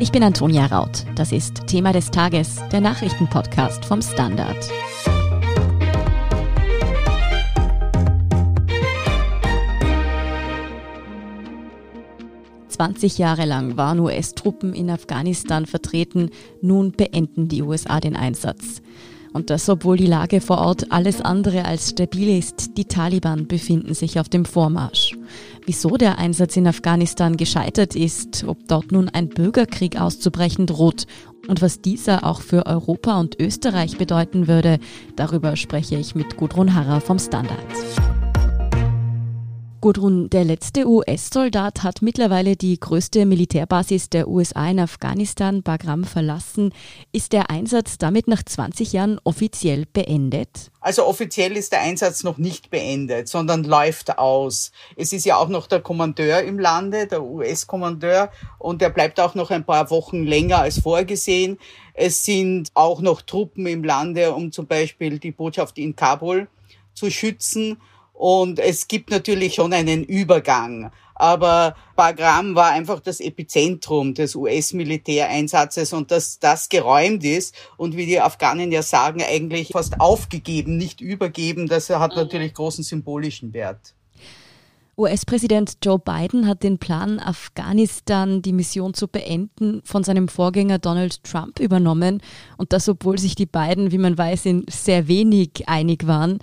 Ich bin Antonia Raut. Das ist Thema des Tages, der Nachrichtenpodcast vom Standard. Zwanzig Jahre lang waren US-Truppen in Afghanistan vertreten. Nun beenden die USA den Einsatz. Und das, obwohl die Lage vor Ort alles andere als stabil ist. Die Taliban befinden sich auf dem Vormarsch. Wieso der Einsatz in Afghanistan gescheitert ist, ob dort nun ein Bürgerkrieg auszubrechen droht und was dieser auch für Europa und Österreich bedeuten würde, darüber spreche ich mit Gudrun Harrer vom Standard. Gudrun, der letzte US-Soldat hat mittlerweile die größte Militärbasis der USA in Afghanistan, Bagram, verlassen. Ist der Einsatz damit nach 20 Jahren offiziell beendet? Also offiziell ist der Einsatz noch nicht beendet, sondern läuft aus. Es ist ja auch noch der Kommandeur im Lande, der US-Kommandeur, und der bleibt auch noch ein paar Wochen länger als vorgesehen. Es sind auch noch Truppen im Lande, um zum Beispiel die Botschaft in Kabul zu schützen. Und es gibt natürlich schon einen Übergang. Aber Bagram war einfach das Epizentrum des US-Militäreinsatzes und dass das geräumt ist und wie die Afghanen ja sagen, eigentlich fast aufgegeben, nicht übergeben, das hat mhm. natürlich großen symbolischen Wert. US-Präsident Joe Biden hat den Plan, Afghanistan die Mission zu beenden, von seinem Vorgänger Donald Trump übernommen. Und das, obwohl sich die beiden, wie man weiß, in sehr wenig einig waren.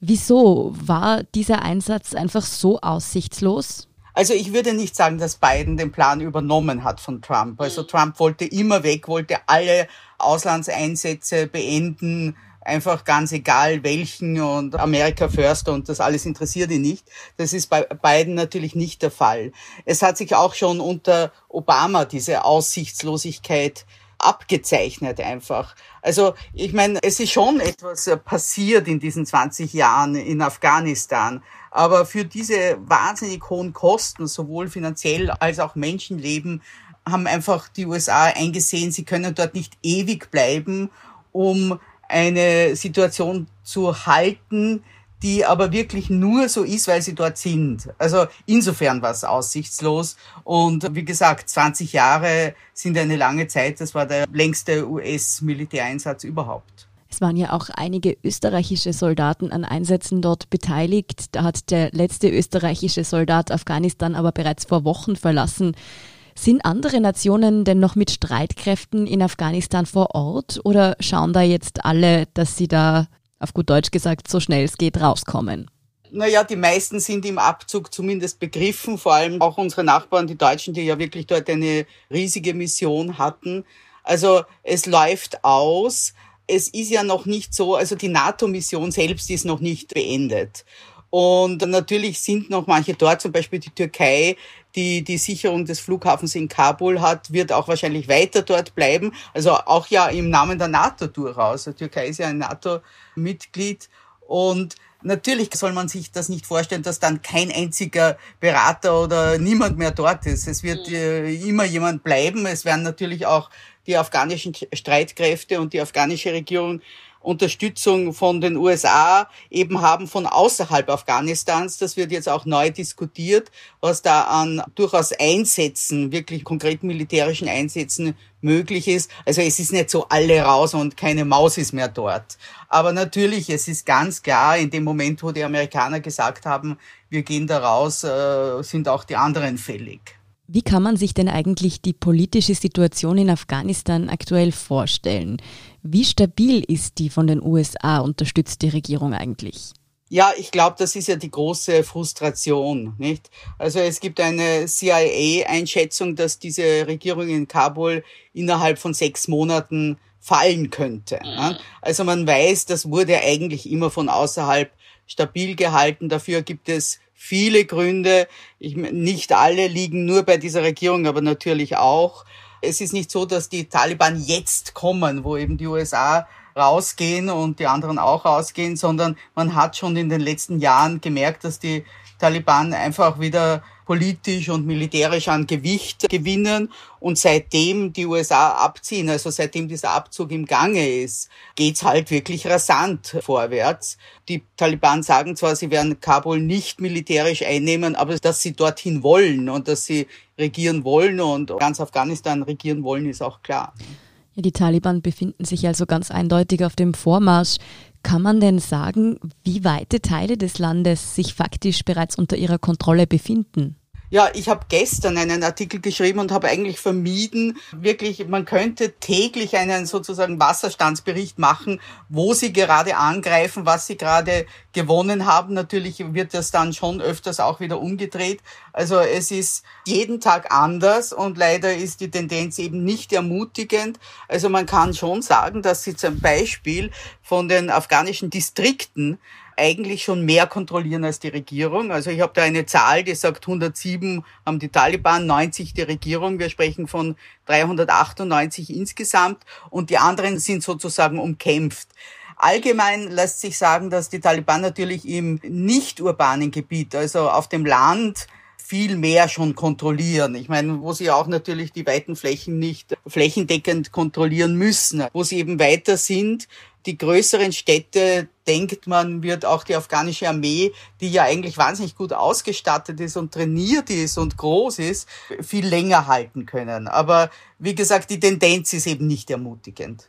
Wieso war dieser Einsatz einfach so aussichtslos? Also ich würde nicht sagen, dass Biden den Plan übernommen hat von Trump. Also Trump wollte immer weg, wollte alle Auslandseinsätze beenden, einfach ganz egal welchen und America First und das alles interessiert ihn nicht. Das ist bei Biden natürlich nicht der Fall. Es hat sich auch schon unter Obama diese Aussichtslosigkeit abgezeichnet einfach. Also ich meine, es ist schon etwas äh, passiert in diesen 20 Jahren in Afghanistan. Aber für diese wahnsinnig hohen Kosten, sowohl finanziell als auch Menschenleben, haben einfach die USA eingesehen, sie können dort nicht ewig bleiben, um eine Situation zu halten, die aber wirklich nur so ist, weil sie dort sind. Also insofern war es aussichtslos. Und wie gesagt, 20 Jahre sind eine lange Zeit. Das war der längste US-Militäreinsatz überhaupt. Es waren ja auch einige österreichische Soldaten an Einsätzen dort beteiligt. Da hat der letzte österreichische Soldat Afghanistan aber bereits vor Wochen verlassen. Sind andere Nationen denn noch mit Streitkräften in Afghanistan vor Ort oder schauen da jetzt alle, dass sie da auf gut Deutsch gesagt, so schnell es geht, rauskommen? Naja, die meisten sind im Abzug zumindest begriffen, vor allem auch unsere Nachbarn, die Deutschen, die ja wirklich dort eine riesige Mission hatten. Also es läuft aus. Es ist ja noch nicht so, also die NATO-Mission selbst ist noch nicht beendet. Und natürlich sind noch manche dort, zum Beispiel die Türkei, die die Sicherung des Flughafens in Kabul hat, wird auch wahrscheinlich weiter dort bleiben. Also auch ja im Namen der NATO durchaus. Die Türkei ist ja ein NATO-Mitglied und Natürlich soll man sich das nicht vorstellen, dass dann kein einziger Berater oder niemand mehr dort ist. Es wird mhm. äh, immer jemand bleiben. Es werden natürlich auch die afghanischen Streitkräfte und die afghanische Regierung Unterstützung von den USA eben haben von außerhalb Afghanistans. Das wird jetzt auch neu diskutiert, was da an durchaus Einsätzen, wirklich konkret militärischen Einsätzen möglich ist. Also es ist nicht so alle raus und keine Maus ist mehr dort. Aber natürlich, es ist ganz klar, in dem Moment, wo die Amerikaner gesagt haben, wir gehen da raus, äh, sind auch die anderen fällig. Wie kann man sich denn eigentlich die politische Situation in Afghanistan aktuell vorstellen? Wie stabil ist die von den USA unterstützte Regierung eigentlich? Ja, ich glaube, das ist ja die große Frustration, nicht? Also es gibt eine CIA-Einschätzung, dass diese Regierung in Kabul innerhalb von sechs Monaten fallen könnte. Mhm. Also man weiß, das wurde eigentlich immer von außerhalb stabil gehalten. Dafür gibt es viele Gründe. Ich, nicht alle liegen nur bei dieser Regierung, aber natürlich auch. Es ist nicht so, dass die Taliban jetzt kommen, wo eben die USA rausgehen und die anderen auch rausgehen, sondern man hat schon in den letzten Jahren gemerkt, dass die Taliban einfach wieder politisch und militärisch an Gewicht gewinnen. Und seitdem die USA abziehen, also seitdem dieser Abzug im Gange ist, geht's halt wirklich rasant vorwärts. Die Taliban sagen zwar, sie werden Kabul nicht militärisch einnehmen, aber dass sie dorthin wollen und dass sie regieren wollen und ganz Afghanistan regieren wollen, ist auch klar. Die Taliban befinden sich also ganz eindeutig auf dem Vormarsch. Kann man denn sagen, wie weite Teile des Landes sich faktisch bereits unter ihrer Kontrolle befinden? Ja, ich habe gestern einen Artikel geschrieben und habe eigentlich vermieden, wirklich, man könnte täglich einen sozusagen Wasserstandsbericht machen, wo sie gerade angreifen, was sie gerade gewonnen haben. Natürlich wird das dann schon öfters auch wieder umgedreht. Also es ist jeden Tag anders und leider ist die Tendenz eben nicht ermutigend. Also man kann schon sagen, dass sie zum Beispiel von den afghanischen Distrikten eigentlich schon mehr kontrollieren als die Regierung. Also ich habe da eine Zahl, die sagt 107 haben die Taliban, 90 die Regierung. Wir sprechen von 398 insgesamt und die anderen sind sozusagen umkämpft. Allgemein lässt sich sagen, dass die Taliban natürlich im nicht urbanen Gebiet, also auf dem Land, viel mehr schon kontrollieren. Ich meine, wo sie auch natürlich die weiten Flächen nicht flächendeckend kontrollieren müssen, wo sie eben weiter sind, die größeren Städte, denkt man, wird auch die afghanische Armee, die ja eigentlich wahnsinnig gut ausgestattet ist und trainiert ist und groß ist, viel länger halten können. Aber wie gesagt, die Tendenz ist eben nicht ermutigend.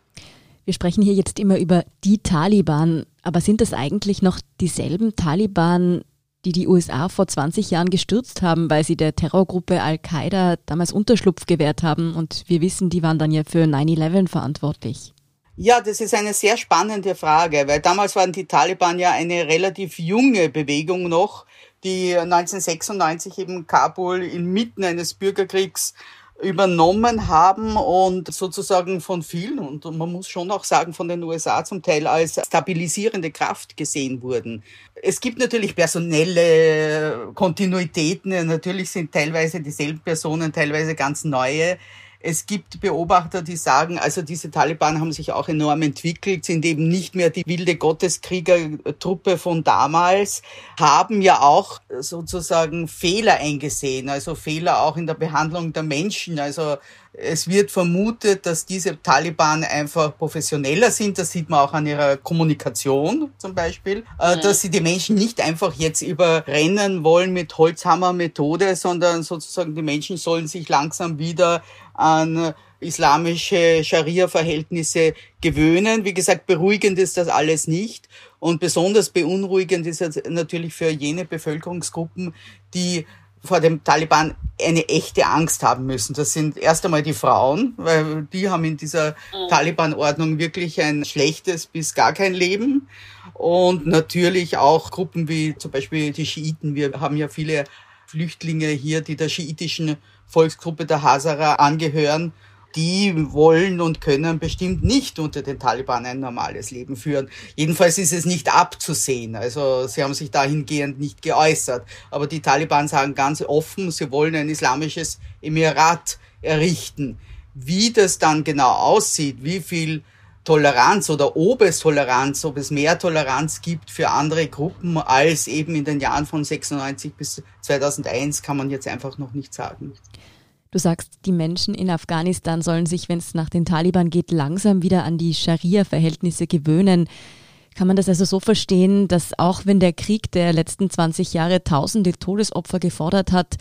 Wir sprechen hier jetzt immer über die Taliban, aber sind das eigentlich noch dieselben Taliban, die die USA vor 20 Jahren gestürzt haben, weil sie der Terrorgruppe Al-Qaida damals Unterschlupf gewährt haben und wir wissen, die waren dann ja für 9-11 verantwortlich? Ja, das ist eine sehr spannende Frage, weil damals waren die Taliban ja eine relativ junge Bewegung noch, die 1996 eben Kabul inmitten eines Bürgerkriegs übernommen haben und sozusagen von vielen und man muss schon auch sagen von den USA zum Teil als stabilisierende Kraft gesehen wurden. Es gibt natürlich personelle Kontinuitäten, natürlich sind teilweise dieselben Personen, teilweise ganz neue. Es gibt Beobachter, die sagen, also diese Taliban haben sich auch enorm entwickelt, sind eben nicht mehr die wilde Gotteskriegertruppe von damals, haben ja auch sozusagen Fehler eingesehen, also Fehler auch in der Behandlung der Menschen. Also es wird vermutet, dass diese Taliban einfach professioneller sind. Das sieht man auch an ihrer Kommunikation zum Beispiel, äh, mhm. dass sie die Menschen nicht einfach jetzt überrennen wollen mit Holzhammer-Methode, sondern sozusagen die Menschen sollen sich langsam wieder an islamische Scharia-Verhältnisse gewöhnen. Wie gesagt, beruhigend ist das alles nicht. Und besonders beunruhigend ist es natürlich für jene Bevölkerungsgruppen, die vor dem Taliban eine echte Angst haben müssen. Das sind erst einmal die Frauen, weil die haben in dieser mhm. Taliban-Ordnung wirklich ein schlechtes bis gar kein Leben. Und natürlich auch Gruppen wie zum Beispiel die Schiiten. Wir haben ja viele Flüchtlinge hier, die der schiitischen Volksgruppe der Hazara angehören die wollen und können bestimmt nicht unter den Taliban ein normales Leben führen. Jedenfalls ist es nicht abzusehen. Also sie haben sich dahingehend nicht geäußert. Aber die Taliban sagen ganz offen, sie wollen ein islamisches Emirat errichten. Wie das dann genau aussieht, wie viel Toleranz oder ob es Toleranz, ob es mehr Toleranz gibt für andere Gruppen als eben in den Jahren von 96 bis 2001, kann man jetzt einfach noch nicht sagen. Du sagst, die Menschen in Afghanistan sollen sich, wenn es nach den Taliban geht, langsam wieder an die Scharia-Verhältnisse gewöhnen. Kann man das also so verstehen, dass auch wenn der Krieg der letzten 20 Jahre tausende Todesopfer gefordert hat,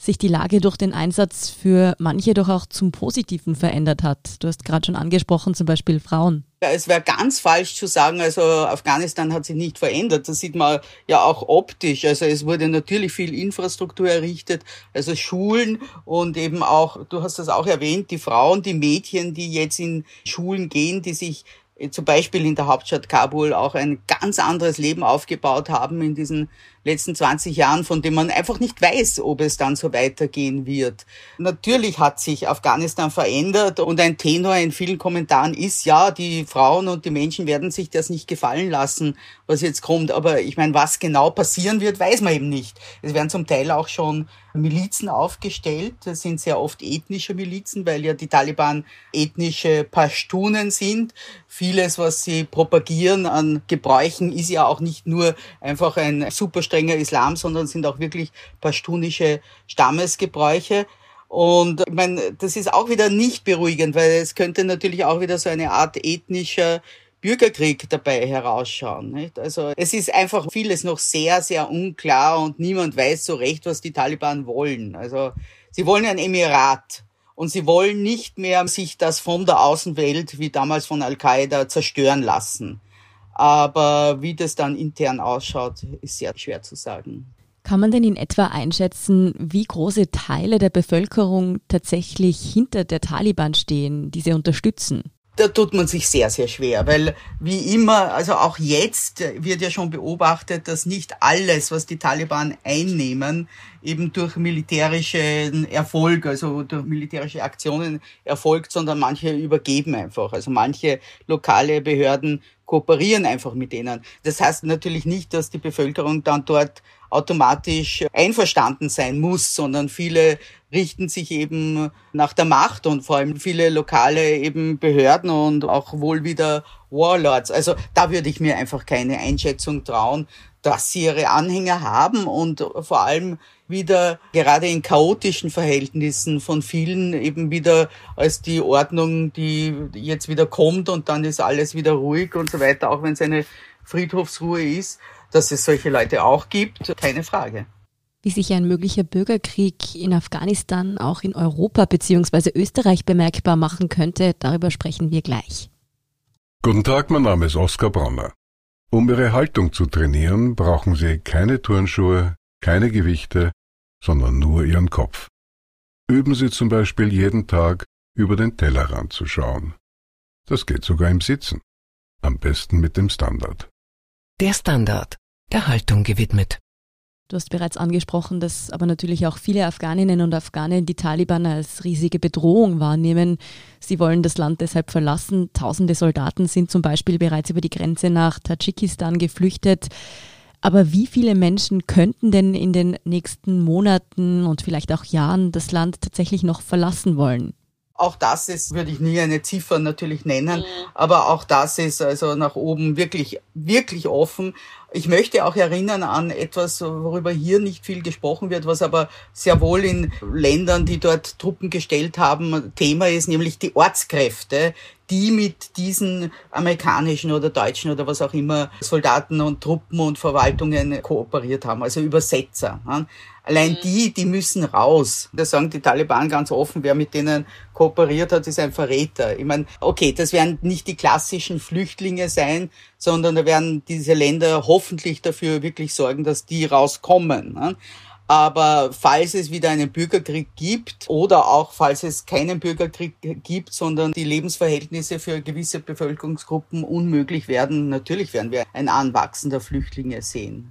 sich die Lage durch den Einsatz für manche doch auch zum Positiven verändert hat. Du hast gerade schon angesprochen, zum Beispiel Frauen. Ja, es wäre ganz falsch zu sagen, also Afghanistan hat sich nicht verändert. Das sieht man ja auch optisch. Also es wurde natürlich viel Infrastruktur errichtet, also Schulen und eben auch, du hast das auch erwähnt, die Frauen, die Mädchen, die jetzt in Schulen gehen, die sich zum Beispiel in der Hauptstadt Kabul auch ein ganz anderes Leben aufgebaut haben in diesen letzten 20 Jahren, von dem man einfach nicht weiß, ob es dann so weitergehen wird. Natürlich hat sich Afghanistan verändert und ein Tenor in vielen Kommentaren ist, ja, die Frauen und die Menschen werden sich das nicht gefallen lassen, was jetzt kommt. Aber ich meine, was genau passieren wird, weiß man eben nicht. Es werden zum Teil auch schon Milizen aufgestellt. Das sind sehr oft ethnische Milizen, weil ja die Taliban ethnische Pashtunen sind. Viele vieles, was sie propagieren an Gebräuchen, ist ja auch nicht nur einfach ein super strenger Islam, sondern sind auch wirklich pashtunische Stammesgebräuche. Und ich meine, das ist auch wieder nicht beruhigend, weil es könnte natürlich auch wieder so eine Art ethnischer Bürgerkrieg dabei herausschauen. Nicht? Also es ist einfach vieles noch sehr, sehr unklar und niemand weiß so recht, was die Taliban wollen. Also sie wollen ein Emirat und sie wollen nicht mehr sich das von der Außenwelt, wie damals von Al-Qaida, zerstören lassen. Aber wie das dann intern ausschaut, ist sehr schwer zu sagen. Kann man denn in etwa einschätzen, wie große Teile der Bevölkerung tatsächlich hinter der Taliban stehen, die sie unterstützen? da tut man sich sehr, sehr schwer, weil wie immer, also auch jetzt wird ja schon beobachtet, dass nicht alles, was die Taliban einnehmen, eben durch militärischen Erfolg, also durch militärische Aktionen erfolgt, sondern manche übergeben einfach. Also manche lokale Behörden kooperieren einfach mit denen. Das heißt natürlich nicht, dass die Bevölkerung dann dort automatisch einverstanden sein muss, sondern viele richten sich eben nach der Macht und vor allem viele lokale eben Behörden und auch wohl wieder Warlords. Also da würde ich mir einfach keine Einschätzung trauen, dass sie ihre Anhänger haben und vor allem wieder gerade in chaotischen Verhältnissen von vielen eben wieder als die Ordnung, die jetzt wieder kommt und dann ist alles wieder ruhig und so weiter, auch wenn es eine Friedhofsruhe ist, dass es solche Leute auch gibt, keine Frage. Wie sich ein möglicher Bürgerkrieg in Afghanistan auch in Europa bzw. Österreich bemerkbar machen könnte, darüber sprechen wir gleich. Guten Tag, mein Name ist Oskar Bronner. Um Ihre Haltung zu trainieren, brauchen Sie keine Turnschuhe, keine Gewichte, sondern nur Ihren Kopf. Üben Sie zum Beispiel jeden Tag über den Tellerrand zu schauen. Das geht sogar im Sitzen. Am besten mit dem Standard. Der Standard, der Haltung gewidmet. Du hast bereits angesprochen, dass aber natürlich auch viele Afghaninnen und Afghanen die Taliban als riesige Bedrohung wahrnehmen. Sie wollen das Land deshalb verlassen. Tausende Soldaten sind zum Beispiel bereits über die Grenze nach Tadschikistan geflüchtet. Aber wie viele Menschen könnten denn in den nächsten Monaten und vielleicht auch Jahren das Land tatsächlich noch verlassen wollen? Auch das ist, würde ich nie eine Ziffer natürlich nennen, mhm. aber auch das ist also nach oben wirklich, wirklich offen. Ich möchte auch erinnern an etwas, worüber hier nicht viel gesprochen wird, was aber sehr wohl in Ländern, die dort Truppen gestellt haben, Thema ist, nämlich die Ortskräfte, die mit diesen amerikanischen oder deutschen oder was auch immer Soldaten und Truppen und Verwaltungen kooperiert haben, also Übersetzer. Allein die, die müssen raus. Da sagen die Taliban ganz offen, wer mit denen kooperiert hat, ist ein Verräter. Ich meine, okay, das werden nicht die klassischen Flüchtlinge sein, sondern da werden diese Länder hoffentlich dafür wirklich sorgen, dass die rauskommen. Aber falls es wieder einen Bürgerkrieg gibt oder auch falls es keinen Bürgerkrieg gibt, sondern die Lebensverhältnisse für gewisse Bevölkerungsgruppen unmöglich werden, natürlich werden wir ein Anwachsen der Flüchtlinge sehen.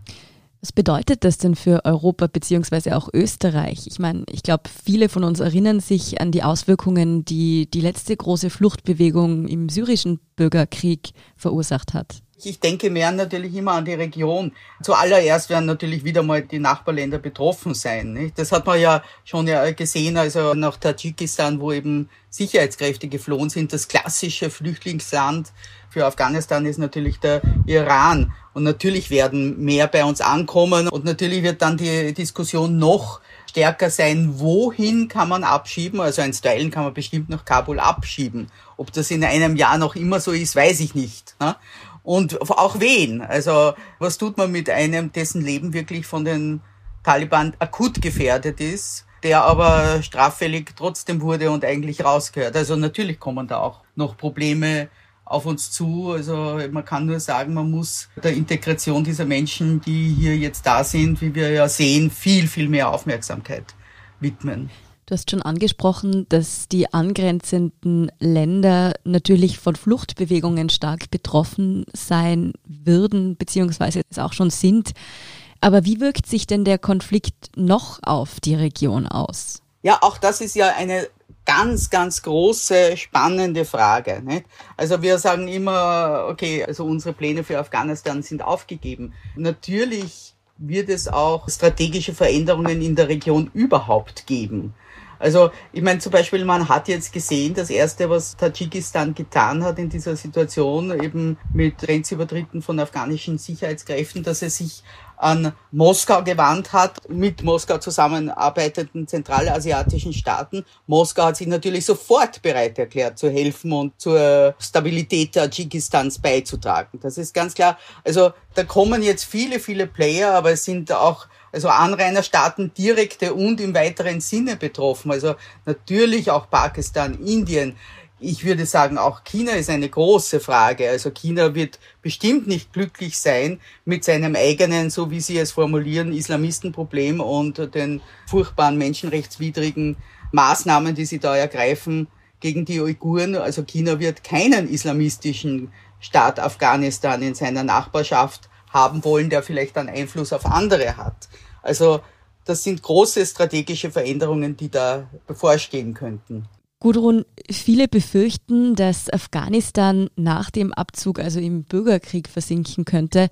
Was bedeutet das denn für Europa beziehungsweise auch Österreich? Ich meine, ich glaube, viele von uns erinnern sich an die Auswirkungen, die die letzte große Fluchtbewegung im syrischen Bürgerkrieg verursacht hat. Ich denke mehr natürlich immer an die Region. Zuallererst werden natürlich wieder mal die Nachbarländer betroffen sein. Nicht? Das hat man ja schon ja gesehen, also nach Tadschikistan, wo eben Sicherheitskräfte geflohen sind. Das klassische Flüchtlingsland für Afghanistan ist natürlich der Iran. Und natürlich werden mehr bei uns ankommen. Und natürlich wird dann die Diskussion noch stärker sein, wohin kann man abschieben. Also ein Stylen kann man bestimmt nach Kabul abschieben. Ob das in einem Jahr noch immer so ist, weiß ich nicht. Ne? Und auch wen. Also was tut man mit einem, dessen Leben wirklich von den Taliban akut gefährdet ist, der aber straffällig trotzdem wurde und eigentlich rausgehört. Also natürlich kommen da auch noch Probleme auf uns zu. Also man kann nur sagen, man muss der Integration dieser Menschen, die hier jetzt da sind, wie wir ja sehen, viel, viel mehr Aufmerksamkeit widmen. Du hast schon angesprochen, dass die angrenzenden Länder natürlich von Fluchtbewegungen stark betroffen sein würden, beziehungsweise es auch schon sind. Aber wie wirkt sich denn der Konflikt noch auf die Region aus? Ja, auch das ist ja eine ganz, ganz große, spannende Frage. Nicht? Also wir sagen immer, okay, also unsere Pläne für Afghanistan sind aufgegeben. Natürlich wird es auch strategische Veränderungen in der Region überhaupt geben. Also ich meine zum Beispiel, man hat jetzt gesehen, das Erste, was Tadschikistan getan hat in dieser Situation, eben mit Grenzübertritten von afghanischen Sicherheitskräften, dass es sich an Moskau gewandt hat, mit Moskau zusammenarbeitenden zentralasiatischen Staaten. Moskau hat sich natürlich sofort bereit erklärt, zu helfen und zur Stabilität Tadschikistans beizutragen. Das ist ganz klar. Also da kommen jetzt viele, viele Player, aber es sind auch also Anrainerstaaten direkte und im weiteren Sinne betroffen. Also natürlich auch Pakistan, Indien, ich würde sagen, auch China ist eine große Frage. Also China wird bestimmt nicht glücklich sein mit seinem eigenen, so wie Sie es formulieren, Islamistenproblem und den furchtbaren menschenrechtswidrigen Maßnahmen, die sie da ergreifen gegen die Uiguren. Also China wird keinen islamistischen Staat Afghanistan in seiner Nachbarschaft haben wollen, der vielleicht dann Einfluss auf andere hat. Also das sind große strategische Veränderungen, die da bevorstehen könnten. Gudrun, viele befürchten, dass Afghanistan nach dem Abzug, also im Bürgerkrieg, versinken könnte.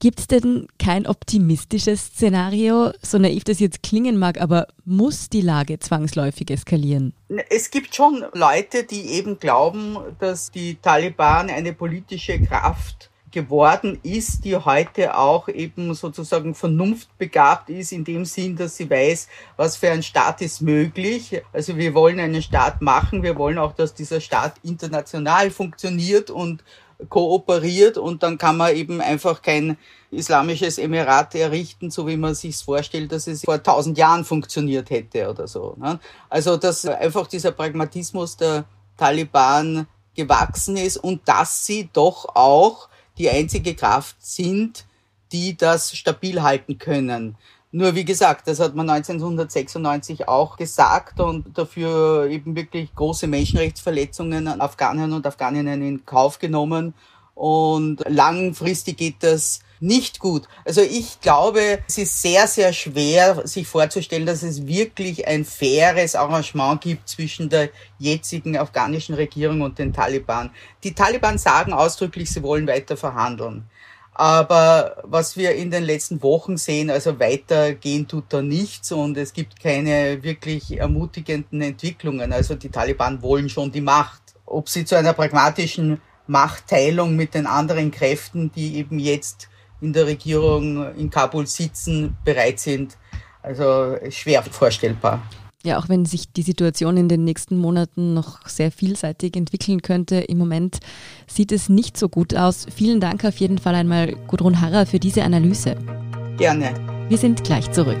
Gibt es denn kein optimistisches Szenario, so naiv das jetzt klingen mag, aber muss die Lage zwangsläufig eskalieren? Es gibt schon Leute, die eben glauben, dass die Taliban eine politische Kraft geworden ist, die heute auch eben sozusagen vernunftbegabt ist, in dem Sinn, dass sie weiß, was für ein Staat ist möglich. Also wir wollen einen Staat machen, wir wollen auch, dass dieser Staat international funktioniert und kooperiert und dann kann man eben einfach kein islamisches Emirat errichten, so wie man sich vorstellt, dass es vor tausend Jahren funktioniert hätte oder so. Ne? Also dass einfach dieser Pragmatismus der Taliban gewachsen ist und dass sie doch auch die einzige Kraft sind, die das stabil halten können. Nur wie gesagt, das hat man 1996 auch gesagt und dafür eben wirklich große Menschenrechtsverletzungen an Afghanen und Afghaninnen in Kauf genommen. Und langfristig geht das nicht gut. Also ich glaube, es ist sehr, sehr schwer, sich vorzustellen, dass es wirklich ein faires Arrangement gibt zwischen der jetzigen afghanischen Regierung und den Taliban. Die Taliban sagen ausdrücklich, sie wollen weiter verhandeln. Aber was wir in den letzten Wochen sehen, also weitergehen tut da nichts und es gibt keine wirklich ermutigenden Entwicklungen. Also die Taliban wollen schon die Macht. Ob sie zu einer pragmatischen Machtteilung mit den anderen Kräften, die eben jetzt in der Regierung in Kabul sitzen, bereit sind. Also schwer vorstellbar. Ja, auch wenn sich die Situation in den nächsten Monaten noch sehr vielseitig entwickeln könnte, im Moment sieht es nicht so gut aus. Vielen Dank auf jeden Fall einmal Gudrun Harrer für diese Analyse. Gerne. Wir sind gleich zurück.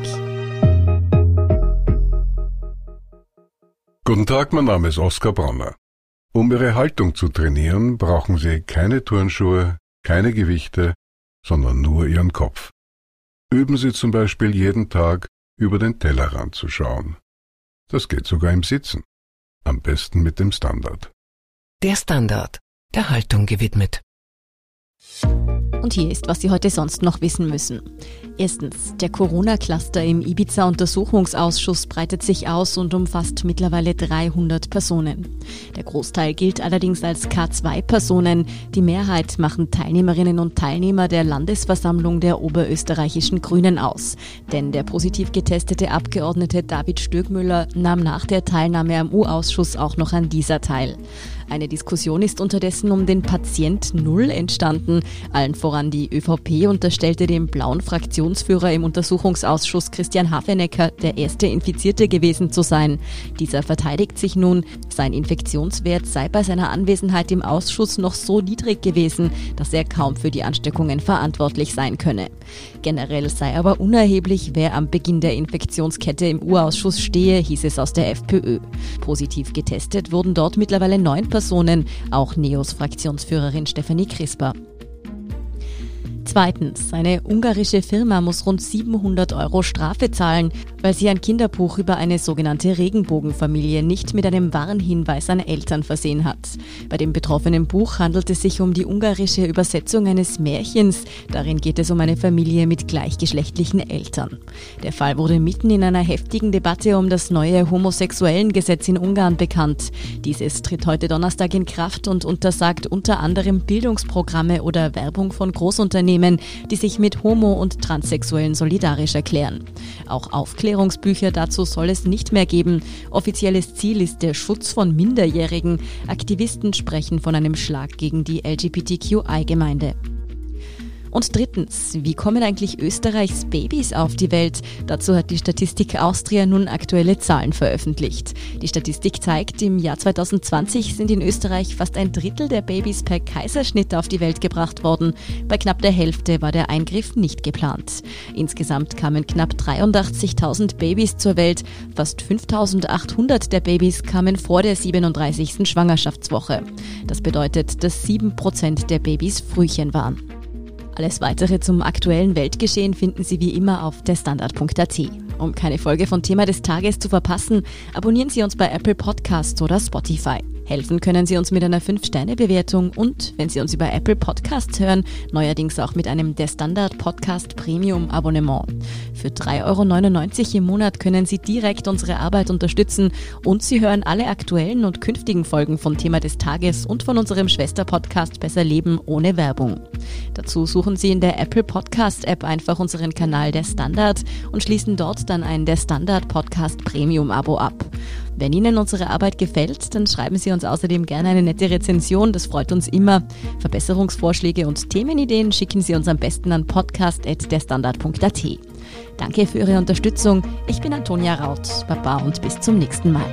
Guten Tag, mein Name ist Oskar Bronner. Um Ihre Haltung zu trainieren, brauchen Sie keine Turnschuhe, keine Gewichte, sondern nur Ihren Kopf. Üben Sie zum Beispiel jeden Tag über den Tellerrand zu schauen. Das geht sogar im Sitzen. Am besten mit dem Standard. Der Standard, der Haltung gewidmet. Und hier ist, was Sie heute sonst noch wissen müssen. Erstens, der Corona-Cluster im Ibiza-Untersuchungsausschuss breitet sich aus und umfasst mittlerweile 300 Personen. Der Großteil gilt allerdings als K2-Personen. Die Mehrheit machen Teilnehmerinnen und Teilnehmer der Landesversammlung der oberösterreichischen Grünen aus. Denn der positiv getestete Abgeordnete David Stögmüller nahm nach der Teilnahme am U-Ausschuss auch noch an dieser teil. Eine Diskussion ist unterdessen um den Patient Null entstanden. Allen voran die ÖVP unterstellte dem blauen Fraktionsführer im Untersuchungsausschuss Christian Hafenecker, der erste Infizierte gewesen zu sein. Dieser verteidigt sich nun, sein Infektionswert sei bei seiner Anwesenheit im Ausschuss noch so niedrig gewesen, dass er kaum für die Ansteckungen verantwortlich sein könne. Generell sei aber unerheblich, wer am Beginn der Infektionskette im Urausschuss stehe, hieß es aus der FPÖ. Positiv getestet wurden dort mittlerweile neun Personen Personen, auch Neos Fraktionsführerin Stefanie Crisper. Zweitens, eine ungarische Firma muss rund 700 Euro Strafe zahlen, weil sie ein Kinderbuch über eine sogenannte Regenbogenfamilie nicht mit einem Warnhinweis an Eltern versehen hat. Bei dem betroffenen Buch handelt es sich um die ungarische Übersetzung eines Märchens. Darin geht es um eine Familie mit gleichgeschlechtlichen Eltern. Der Fall wurde mitten in einer heftigen Debatte um das neue homosexuellen Gesetz in Ungarn bekannt. Dieses tritt heute Donnerstag in Kraft und untersagt unter anderem Bildungsprogramme oder Werbung von Großunternehmen Unternehmen, die sich mit Homo- und Transsexuellen solidarisch erklären. Auch Aufklärungsbücher dazu soll es nicht mehr geben. Offizielles Ziel ist der Schutz von Minderjährigen. Aktivisten sprechen von einem Schlag gegen die LGBTQI-Gemeinde. Und drittens, wie kommen eigentlich Österreichs Babys auf die Welt? Dazu hat die Statistik Austria nun aktuelle Zahlen veröffentlicht. Die Statistik zeigt, im Jahr 2020 sind in Österreich fast ein Drittel der Babys per Kaiserschnitt auf die Welt gebracht worden. Bei knapp der Hälfte war der Eingriff nicht geplant. Insgesamt kamen knapp 83.000 Babys zur Welt. Fast 5.800 der Babys kamen vor der 37. Schwangerschaftswoche. Das bedeutet, dass 7% der Babys Frühchen waren. Alles weitere zum aktuellen Weltgeschehen finden Sie wie immer auf derstandard.at. Um keine Folge von Thema des Tages zu verpassen, abonnieren Sie uns bei Apple Podcasts oder Spotify. Helfen können Sie uns mit einer 5-Sterne-Bewertung und, wenn Sie uns über Apple Podcasts hören, neuerdings auch mit einem Der Standard Podcast Premium Abonnement. Für 3,99 Euro im Monat können Sie direkt unsere Arbeit unterstützen und Sie hören alle aktuellen und künftigen Folgen von Thema des Tages und von unserem Schwesterpodcast Besser Leben ohne Werbung. Dazu suchen Sie in der Apple Podcast App einfach unseren Kanal Der Standard und schließen dort dann ein Der Standard Podcast Premium Abo ab. Wenn Ihnen unsere Arbeit gefällt, dann schreiben Sie uns außerdem gerne eine nette Rezension, das freut uns immer. Verbesserungsvorschläge und Themenideen schicken Sie uns am besten an podcast.derstandard.at. Danke für Ihre Unterstützung. Ich bin Antonia Raut. Baba und bis zum nächsten Mal.